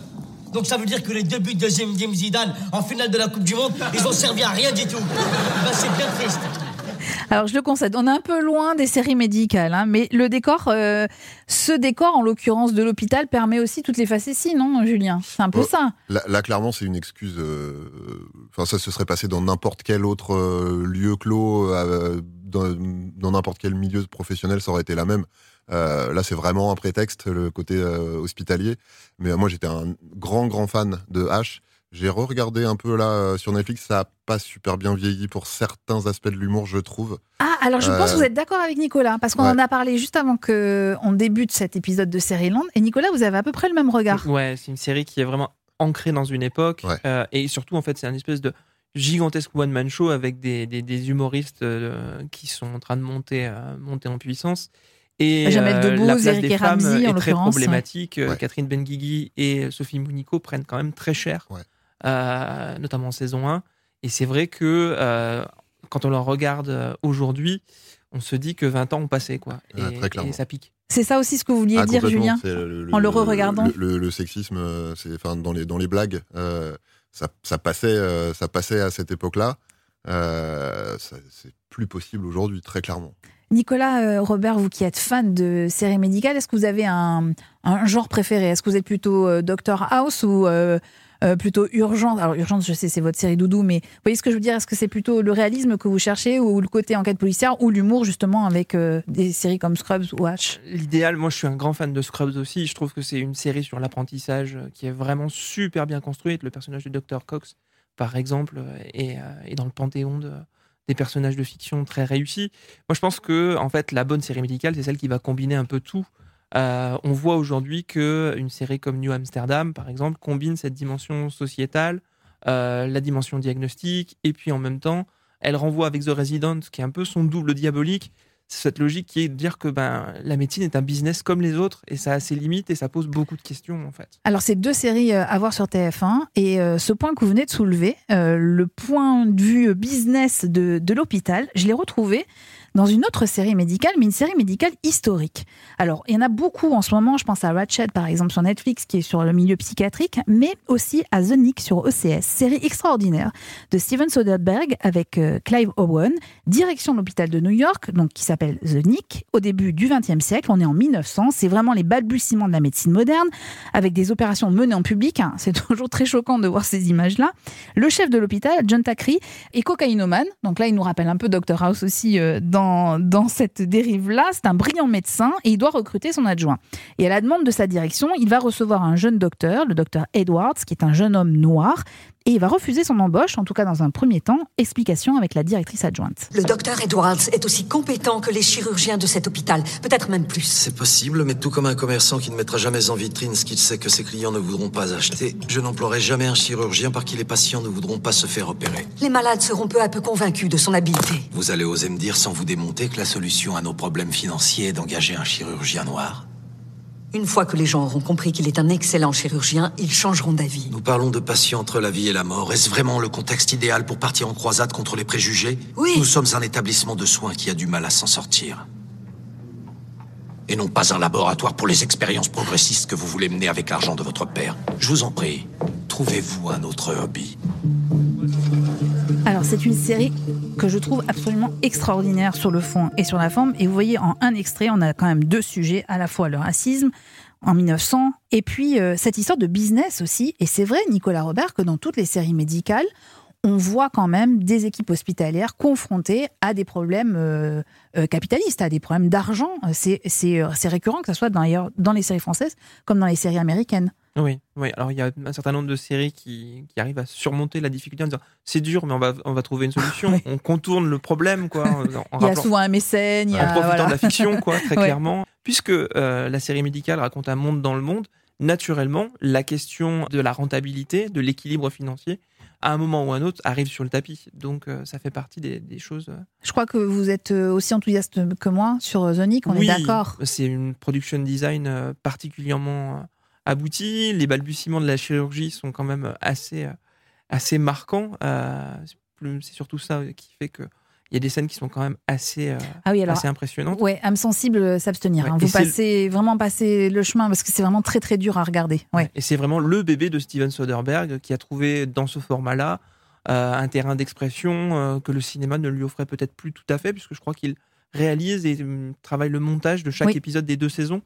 K: Donc ça veut dire que les deux buts de Zinedine Zidane en finale de la Coupe du Monde, ils ont servi à rien du tout. Ben, c'est bien triste.
A: Alors je le concède, on est un peu loin des séries médicales, hein, mais le décor, euh, ce décor en l'occurrence de l'hôpital permet aussi toutes les facéties, non, Julien? C'est un peu ça.
E: Là, clairement, c'est une excuse. Euh, enfin, ça se serait passé dans n'importe quel autre euh, lieu clos, dans n'importe quel milieu professionnel, ça aurait été la même. là, c'est vraiment un prétexte, le côté hospitalier. Mais moi, j'étais un grand, grand fan de H. J'ai re-regardé un peu là euh, sur Netflix, ça a pas super bien vieilli pour certains aspects de l'humour, je trouve.
A: Ah, alors je pense que vous euh, êtes d'accord avec Nicolas, parce qu'on en a parlé juste avant qu'on débute cet épisode de Série Land. Et Nicolas, vous avez à peu près le même regard.
D: Ouais, c'est une série qui est vraiment ancrée dans une époque. Euh, et surtout, en fait, c'est un espèce de gigantesque one-man show avec des, des, humoristes qui sont en train de monter, monter en puissance. Et
A: Jamel Debbouze,
D: la place
A: Eric
D: des femmes
A: Ramsey, en
D: est très
A: l'occurrence,
D: problématique. Catherine Benguigui et Sophie Mounico prennent quand même très cher. Euh, notamment en saison 1. Et c'est vrai que euh, quand on le regarde euh, aujourd'hui, on se dit que 20 ans ont passé, quoi. Et, ça pique.
A: C'est ça aussi ce que vous vouliez
E: ah,
A: dire, Julien, en le re-regardant
E: le, sexisme, c'est, enfin, dans, les, dans les blagues, ça, ça, passait, ça passait à cette époque-là. c'est plus possible aujourd'hui, très clairement.
A: Nicolas, Robert, vous qui êtes fan de séries médicales, est-ce que vous avez un, un genre préféré? Est-ce que vous êtes plutôt Doctor House ou euh, plutôt Urgence. Alors Urgence, je sais, c'est votre série doudou, mais vous voyez ce que je veux dire? Est-ce que c'est plutôt le réalisme que vous cherchez ou le côté enquête policière ou l'humour justement avec euh, des séries comme Scrubs ou H?
D: L'idéal, moi je suis un grand fan de Scrubs aussi. Je trouve que c'est une série sur l'apprentissage euh, qui est vraiment super bien construite. Le personnage de Dr Cox, par exemple, est, dans le panthéon de des personnages de fiction très réussis. Moi, je pense que en fait, la bonne série médicale, c'est celle qui va combiner un peu tout. Euh, on voit aujourd'hui que une série comme New Amsterdam, par exemple, combine cette dimension sociétale, euh, la dimension diagnostique, et puis en même temps, elle renvoie avec The Resident, qui est un peu son double diabolique, cette logique qui est de dire que ben, la médecine est un business comme les autres et ça a ses limites et ça pose beaucoup de questions en fait.
A: Alors c'est deux séries euh, à voir sur TF1 et ce point que vous venez de soulever, le point de vue business de, de l'hôpital, je l'ai retrouvé dans une autre série médicale, mais une série médicale historique. Alors, il y en a beaucoup en ce moment, je pense à Ratchet par exemple sur Netflix, qui est sur le milieu psychiatrique, mais aussi à The Nick sur OCS, série extraordinaire de Steven Soderbergh avec euh, Clive Owen, direction de l'hôpital de New York, donc qui s'appelle The Nick, au début du XXe siècle, on est en 1900, c'est vraiment les balbutiements de la médecine moderne, avec des opérations menées en public, hein. c'est toujours très choquant de voir ces images-là. Le chef de l'hôpital, John Takri, est cocaïnomane, donc là il nous rappelle un peu Dr House aussi euh, dans cette dérive-là. C'est un brillant médecin et il doit recruter son adjoint. Et à la demande de sa direction, il va recevoir un jeune docteur, le docteur Edwards, qui est un jeune homme noir, et il va refuser son embauche, en tout cas dans un premier temps. Explication avec la directrice adjointe.
L: Le docteur Edwards est aussi compétent que les chirurgiens de cet hôpital, peut-être même plus.
M: C'est possible, mais tout comme un commerçant qui ne mettra jamais en vitrine ce qu'il sait que ses clients ne voudront pas acheter, je n'emploierai jamais un chirurgien par qui les patients ne voudront pas se faire opérer.
L: Les malades seront peu à peu convaincus de son habileté.
M: Vous allez oser me dire sans vous démonter que la solution à nos problèmes financiers est d'engager un chirurgien noir?
L: Une fois que les gens auront compris qu'il est un excellent chirurgien, ils changeront d'avis.
M: Nous parlons de patients entre la vie et la mort. Est-ce vraiment le contexte idéal pour partir en croisade contre les préjugés
L: Oui.
M: Nous sommes un établissement de soins qui a du mal à s'en sortir. Et non pas un laboratoire pour les expériences progressistes que vous voulez mener avec l'argent de votre père. Je vous en prie, trouvez-vous un autre hobby?
A: Alors c'est une série que je trouve absolument extraordinaire sur le fond et sur la forme. Et vous voyez en un extrait, on a quand même deux sujets, à la fois le racisme en 1900 et puis euh, cette histoire de business aussi. Et c'est vrai, Nicolas Robert, que dans toutes les séries médicales, on voit quand même des équipes hospitalières confrontées à des problèmes euh, euh, capitalistes, à des problèmes d'argent. C'est récurrent que ce soit dans, dans les séries françaises comme dans les séries américaines.
D: Oui, oui. Alors il y a un certain nombre de séries qui, qui arrivent à surmonter la difficulté en disant c'est dur, mais on va, on va trouver une solution. On contourne le problème, quoi. en- en
A: il y a souvent un mécène, il y
D: en
A: a,
D: profitant
A: voilà.
D: de la fiction, quoi, très
A: Ouais.
D: clairement. Puisque euh, la série médicale raconte un monde dans le monde, naturellement, la question de la rentabilité, de l'équilibre financier, à un moment ou à un autre, arrive sur le tapis. Donc, euh, ça fait partie des, des choses. euh,
A: Je crois que vous êtes aussi enthousiaste que moi sur Nick, on
D: oui,
A: est d'accord.
D: C'est une production design particulièrement aboutie. Les balbutiements de la chirurgie sont quand même assez, euh, assez marquants. Euh, c'est surtout ça qui fait que. Il y a des scènes qui sont quand même assez, euh,
A: Ah oui, alors,
D: assez impressionnantes.
A: Ouais, âme sensible, euh, s'abstenir.
D: Ouais,
A: hein. Vous passez vraiment passer le chemin parce que c'est vraiment très très dur à regarder. Ouais.
D: Et c'est vraiment le bébé de Steven Soderbergh qui a trouvé dans ce format-là euh, un terrain d'expression que le cinéma ne lui offrait peut-être plus tout à fait, puisque je crois qu'il réalise et hum, travaille le montage de chaque
A: Oui.
D: épisode des deux saisons,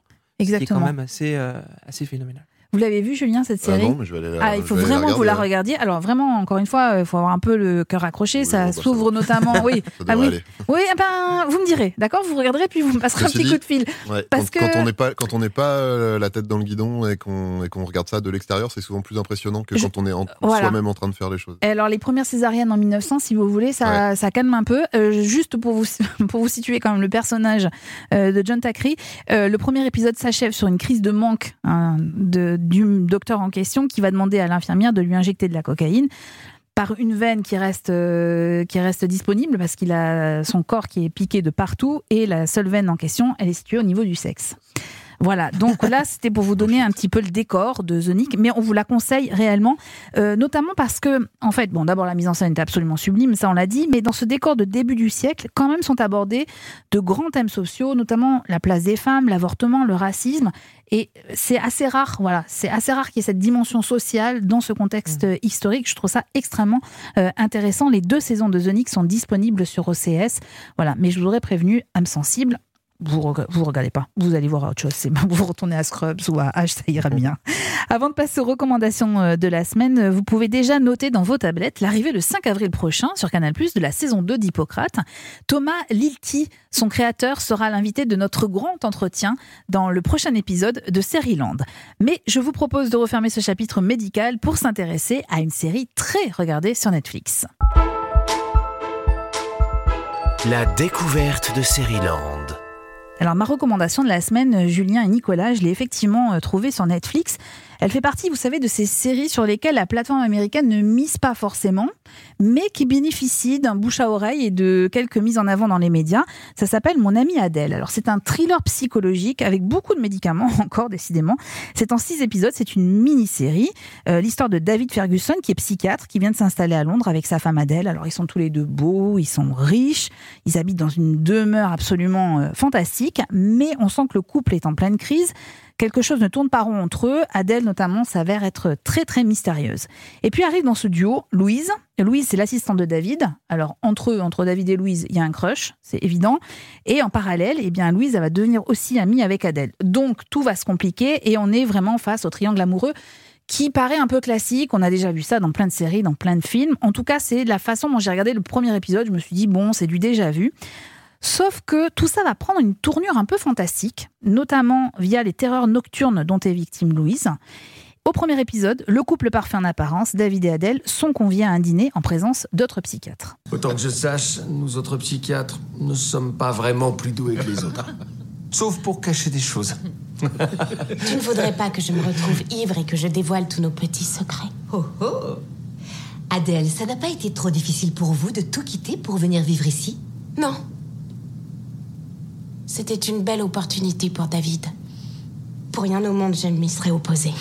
D: qui est
A: Exactement.
D: quand même assez, euh, assez phénoménal.
A: Vous l'avez vu, Julien, cette
E: Ah
A: série
E: non, mais je vais aller la-
A: Ah, il faut vraiment que vous la regardiez. Alors vraiment, encore une fois, il faut avoir un peu le cœur accroché. ça
E: bon, bah,
A: s'ouvre notamment. Oui, ah oui,
E: aller.
A: oui. eh ben, vous me direz, d'accord Vous regarderez puis vous me passerez un petit
E: dit,
A: coup de fil.
E: Ouais,
A: Parce
E: quand,
A: que-
E: quand on n'est pas quand on n'est pas euh, la tête dans le guidon et qu'on qu'on regarde ça de l'extérieur, c'est souvent plus impressionnant que
A: Je-
E: quand on est en-
A: Voilà.
E: soi-même en train de faire les choses.
A: Et Alors les premières césariennes en 1900, si vous voulez, ça, ça calme un peu. Euh, juste pour vous pour vous situer quand même le personnage euh, de John Thackeray, euh, le premier épisode s'achève sur une crise de manque hein, de, du docteur en question qui va demander à l'infirmière de lui injecter de la cocaïne par une veine qui reste euh, qui reste disponible parce qu'il a son corps qui est piqué de partout et la seule veine en question, elle est située au niveau du sexe. Voilà, donc là c'était pour vous donner un petit peu le décor de Nick, mais on vous la conseille réellement, euh, notamment parce que, en fait, bon, d'abord la mise en scène est absolument sublime, ça on l'a dit, mais dans ce décor de début du siècle, quand même sont abordés de grands thèmes sociaux, notamment la place des femmes, l'avortement, le racisme, et c'est assez rare, voilà, c'est assez rare qu'il y ait cette dimension sociale dans ce contexte euh, historique. Je trouve ça extrêmement euh, intéressant. Les deux saisons de Nick sont disponibles sur OCS, voilà, mais je vous aurais prévenu, âme sensible vous vous regardez pas, vous allez voir autre chose. C'est vous retournez à Scrubs ou à H, ça ira bien. Avant de passer aux recommandations euh, de la semaine, euh, vous pouvez déjà noter dans vos tablettes l'arrivée le 5 avril prochain sur Canal+ de la saison 2 d'Hippocrate. Thomas Lilti, son créateur, sera l'invité de notre grand entretien dans le prochain épisode de Série-Land. Mais je vous propose de refermer ce chapitre médical pour s'intéresser à une série très regardée sur Netflix.
C: La découverte de Seriland.
A: Alors ma recommandation de la semaine, euh, Julien et Nicolas, je l'ai effectivement euh, trouvée sur Netflix. Elle fait partie, vous savez, de ces séries sur lesquelles la plateforme américaine ne mise pas forcément, mais qui bénéficient d'un bouche à oreille et de quelques mises en avant dans les médias. Ça s'appelle Mon ami Adèle. Alors c'est un thriller psychologique avec beaucoup de médicaments encore, décidément. C'est en six épisodes, c'est une mini-série. Euh, L'histoire de David Ferguson, qui est psychiatre, qui vient de s'installer à Londres avec sa femme Adèle. Alors ils sont tous les deux beaux, ils sont riches, ils habitent dans une demeure absolument euh, fantastique, mais on sent que le couple est en pleine crise. Quelque chose ne tourne pas rond entre eux. Adèle, notamment, s'avère être très, très mystérieuse. Et puis arrive dans ce duo Louise. Et Louise, c'est l'assistante de David. Alors, entre eux, entre David et Louise, il y a un crush, c'est évident. Et en parallèle, eh bien, Louise, elle va devenir aussi amie avec Adèle. Donc, tout va se compliquer et on est vraiment face au triangle amoureux qui paraît un peu classique. On a déjà vu ça dans plein de séries, dans plein de films. En tout cas, c'est la façon dont j'ai regardé le premier épisode. Je me suis dit, bon, c'est du déjà vu. Sauf que tout ça va prendre une tournure un peu fantastique, notamment via les terreurs nocturnes dont est victime Louise. Au premier épisode, le couple parfait en apparence, David et Adèle, sont conviés à un dîner en présence d'autres psychiatres.
F: Autant que je sache, nous autres psychiatres ne sommes pas vraiment plus doués que les autres. Sauf pour cacher des choses.
N: Tu ne voudrais pas que je me retrouve ivre et que je dévoile tous nos petits secrets?
O: Oh oh Adèle, ça n'a pas été trop difficile pour vous de tout quitter pour venir vivre ici?
N: Non. C'était une belle opportunité pour David. Pour rien au monde, je ne m'y serais opposée.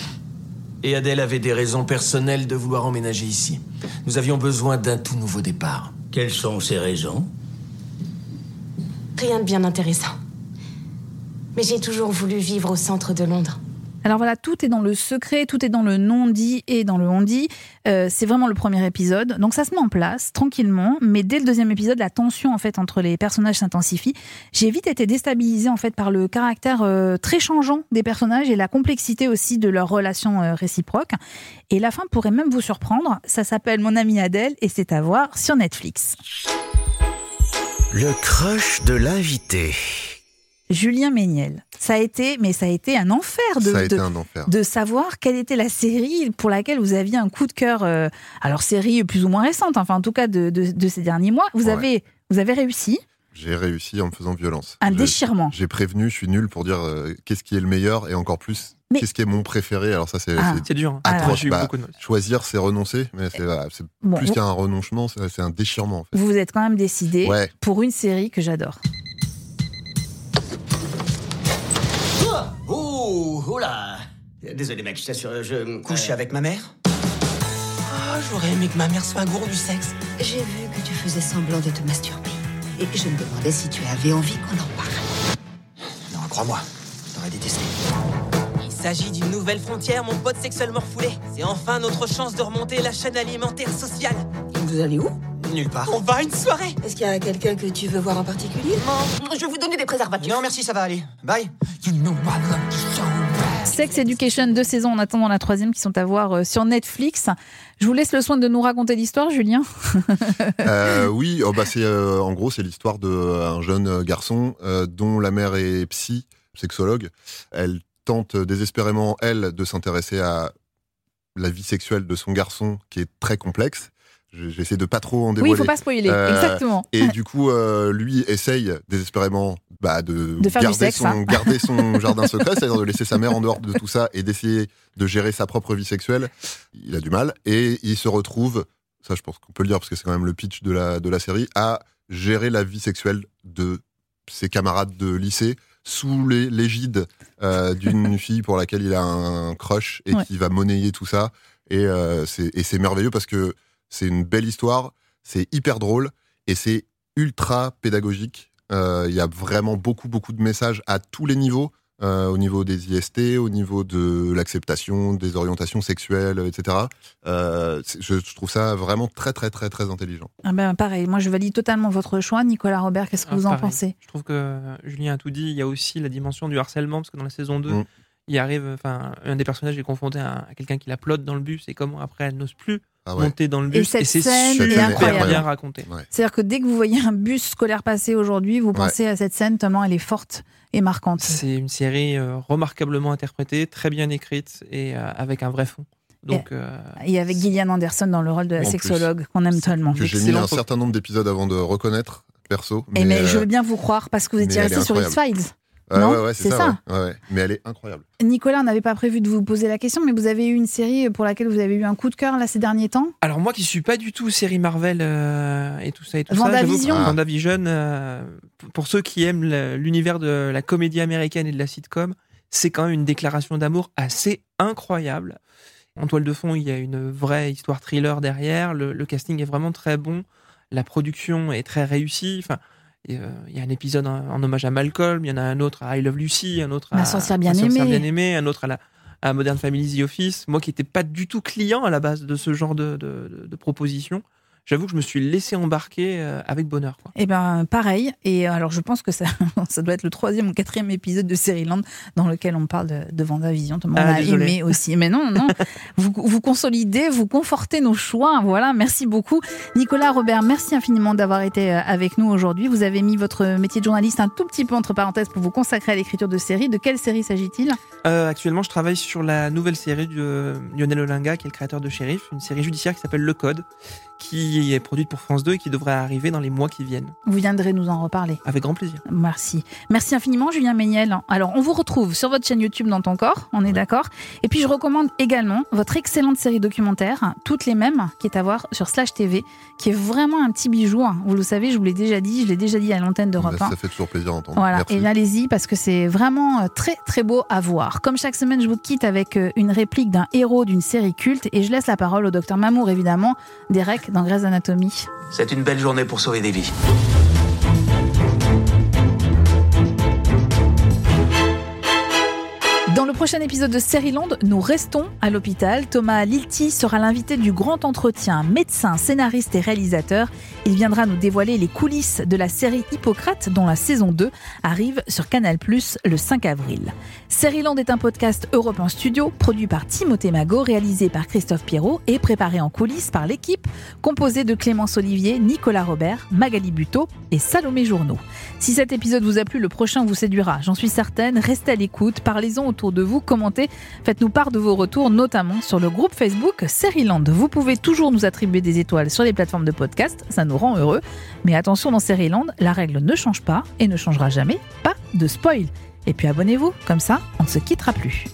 F: Et Adèle avait des raisons personnelles de vouloir emménager ici. Nous avions besoin d'un tout nouveau départ.
K: Quelles sont ces raisons?
N: Rien de bien intéressant. Mais j'ai toujours voulu vivre au centre de Londres.
A: Alors voilà, tout est dans le secret, tout est dans le non-dit et dans le on-dit. Euh, c'est vraiment le premier épisode. Donc ça se met en place tranquillement, mais dès le deuxième épisode, la tension en fait entre les personnages s'intensifie. J'ai vite été déstabilisée en fait par le caractère euh, très changeant des personnages et la complexité aussi de leurs relations euh, réciproques. Et la fin pourrait même vous surprendre. Ça s'appelle Mon ami Adèle et c'est à voir sur Netflix.
C: Le crush de l'invité.
A: Julien Méniel. Ça a été, mais ça a été un enfer de,
E: Ça a été
A: de-
E: un enfer.
A: de savoir quelle était la série pour laquelle vous aviez un coup de cœur. euh, alors série plus ou moins récente, enfin en tout cas de, de- de ces derniers mois. Vous
E: Ouais.
A: avez, vous avez réussi
E: J'ai réussi en me faisant violence.
A: un déchirement.
E: J'ai prévenu, je suis nul pour dire euh, qu'est-ce qui est le meilleur et encore plus
A: Mais-
E: qu'est-ce qui est mon préféré. Alors ça c'est
A: Ah.
D: Dur. hein.
E: Atroce. Bah,
D: beaucoup de mal.
E: choisir c'est renoncer, mais c'est c'est
A: Bon,
E: plus
A: vous-
E: qu'un renoncement, c'est c'est un déchirement en fait.
A: Vous vous êtes quand même décidé
E: Ouais.
A: pour une série que j'adore.
P: Désolé mec, je t'assure, je me couche avec ma mère Ah, j'aurais aimé que ma mère soit un gourou du sexe.
O: J'ai vu que tu faisais semblant de te masturber. Et je me demandais si tu avais envie qu'on en parle.
P: Non, crois-moi, j'aurais détesté. Il s'agit d'une nouvelle frontière, mon pote sexuellement refoulé. C'est enfin notre chance de remonter la chaîne alimentaire sociale.
O: Vous allez où?
P: Nulle part. On va à une soirée
O: Est-ce qu'il y a quelqu'un que tu veux voir en particulier? Non. Je vais vous donner des préservatifs.
P: Non, merci, ça va aller. Bye.
A: Sex Education, deux saisons en attendant la troisième qui sont à voir euh, sur Netflix. Je vous laisse le soin de nous raconter l'histoire, Julien.
E: Euh, oui, oh, bah, euh, en gros c'est l'histoire d'un jeune garçon dont la mère est psy, sexologue. Elle tente désespérément elle de s'intéresser à la vie sexuelle de son garçon qui est très complexe. Je- J'essaie de pas trop en
A: Oui,
E: dévoiler.
A: il faut pas spoiler,
E: Euh,
A: exactement.
E: Et du coup, euh, lui essaye désespérément bah, de,
A: du
E: garder,
A: sexe,
E: son,
A: hein.
E: garder son jardin secret, c'est-à-dire de laisser sa mère en dehors de tout ça et d'essayer de gérer sa propre vie sexuelle. Il a du mal et il se retrouve, ça je pense qu'on peut le dire parce que c'est quand même le pitch de la, de la série, à gérer la vie sexuelle de ses camarades de lycée sous l'égide euh, d'une fille pour laquelle il a un crush et
A: Ouais.
E: qui va monnayer tout ça. Et euh, et c'est merveilleux parce que c'est une belle histoire, c'est hyper drôle et c'est ultra pédagogique. Euh, Il y a vraiment beaucoup, beaucoup de messages à tous les niveaux, euh, au niveau des IST, au niveau de l'acceptation, des orientations sexuelles, etc. Euh, je, je trouve ça vraiment très, très, très, très intelligent.
A: Ah ben, pareil, moi je valide totalement votre choix. Nicolas Robert, qu'est-ce que
D: Ah,
A: vous en pensez?
D: Je trouve que Julien a tout dit. Il y a aussi la dimension du harcèlement, parce que dans la saison 2,
E: Mm.
D: il arrive, enfin, un des personnages est confronté à, à quelqu'un qui la plotte dans le bus et comment après elle n'ose plus
E: Ah ouais.
D: monter dans le
A: Et
D: bus.
A: cette
D: c'est
A: scène
E: est
D: super
E: incroyable.
D: bien raconté.
E: Ouais.
A: C'est-à-dire que dès que vous voyez un bus scolaire passer aujourd'hui, vous pensez à cette scène tellement elle est forte et marquante.
D: C'est une série euh, remarquablement interprétée, très bien écrite et euh, avec un vrai fond. Donc, euh,
A: Et avec Gillian Anderson dans le rôle de la sexologue qu'on aime tellement.
E: Que j'ai mis un certain nombre d'épisodes avant de reconnaître, perso.
A: Et mais
E: euh,
A: je veux bien vous croire parce que vous étiez
E: mais
A: resté sur. X-Files.
E: Ouais,
A: non
E: ouais, ouais, c'est ça.
A: ça.
E: ouais. Ouais, ouais. Mais elle est incroyable.
A: Nicolas, on n'avait pas prévu de vous poser la question, mais vous avez eu une série pour laquelle vous avez eu un coup de cœur là ces derniers temps
D: Alors moi qui suis pas du tout série Marvel euh, et tout ça et tout ça,
A: Vendavision.
D: que Vendavision, euh, pour- ceux qui aiment l'univers de la comédie américaine et de la sitcom, c'est quand même une déclaration d'amour assez incroyable. En toile de fond, il y a une vraie histoire thriller derrière. Le, le casting est vraiment très bon. La production est très réussie. Enfin, euh, il y a un épisode en, en hommage à Malcolm, il y en a un autre à I Love Lucy, un autre à
A: Ma sorcière bien aimée,
D: un autre à la à Modern Family The Office. Moi qui n'étais pas du tout client à la base de ce genre de, de, de- de propositions, j'avoue que je me suis laissé embarquer euh, avec bonheur. Quoi.
A: Eh ben pareil. Et alors je pense que ça, ça doit être le troisième ou quatrième épisode de Seriland dans lequel on parle de, de Vendavision. On
D: Ah,
A: a
D: désolé.
A: aimé aussi. Mais non, non. vous, vous consolidez, vous confortez nos choix. Voilà. Merci beaucoup, Nicolas Robert. Merci infiniment d'avoir été euh, avec nous aujourd'hui. Vous avez mis votre métier de journaliste un tout petit peu entre parenthèses pour vous consacrer à l'écriture de séries. De quelle série s'agit-il?
D: Euh, actuellement, je travaille sur la nouvelle série de euh, Lionel Olinga, qui est le créateur de Sheriff, une série judiciaire qui s'appelle Le Code, qui est produite pour France 2 et qui devrait arriver dans les mois qui viennent.
A: Vous viendrez nous en reparler.
D: Avec grand plaisir.
A: Merci. Merci infiniment, Julien Méniel. Alors, on vous retrouve sur votre chaîne YouTube dans ton corps, on est d'accord. Et puis, je recommande également votre excellente série documentaire, Toutes les mêmes, qui est à voir sur Slash TV, qui est vraiment un petit bijou. hein. Vous le savez, je vous l'ai déjà dit, je l'ai déjà dit à l'antenne d'Europe
E: Bah,
A: 1.
E: ça fait toujours plaisir d'entendre.
A: Voilà,
E: Merci.
A: et allez-y parce que c'est vraiment euh, très très beau à voir. Comme chaque semaine, je vous quitte avec euh, une réplique d'un héros d'une série culte et je laisse la parole au docteur Mamour évidemment, Derek dans Grey's Anatomy.
P: C'est une belle journée pour sauver des vies.
A: Dans le prochain épisode de Sériland, nous restons à l'hôpital. Thomas Lilti sera l'invité du grand entretien, médecin, scénariste et réalisateur. Il viendra nous dévoiler les coulisses de la série Hippocrate dont la saison 2 arrive sur Canal+ le 5 avril. Sériland est un podcast Europe en studio produit par Timothée Magot, réalisé par Christophe Pierrot et préparé en coulisses par l'équipe composée de Clémence Olivier, Nicolas Robert, Magali Buteau et Salomé Journeau. Si cet épisode vous a plu, le prochain vous séduira, j'en suis certaine. Restez à l'écoute, parlez-en autour de vous, commentez, faites-nous part de vos retours, notamment sur le groupe Facebook Seriland. Vous pouvez toujours nous attribuer des étoiles sur les plateformes de podcast, rend heureux. Mais attention, dans Seriland, la règle ne change pas et ne changera jamais. Pas de spoil. Et puis abonnez-vous, comme ça, on ne se quittera plus.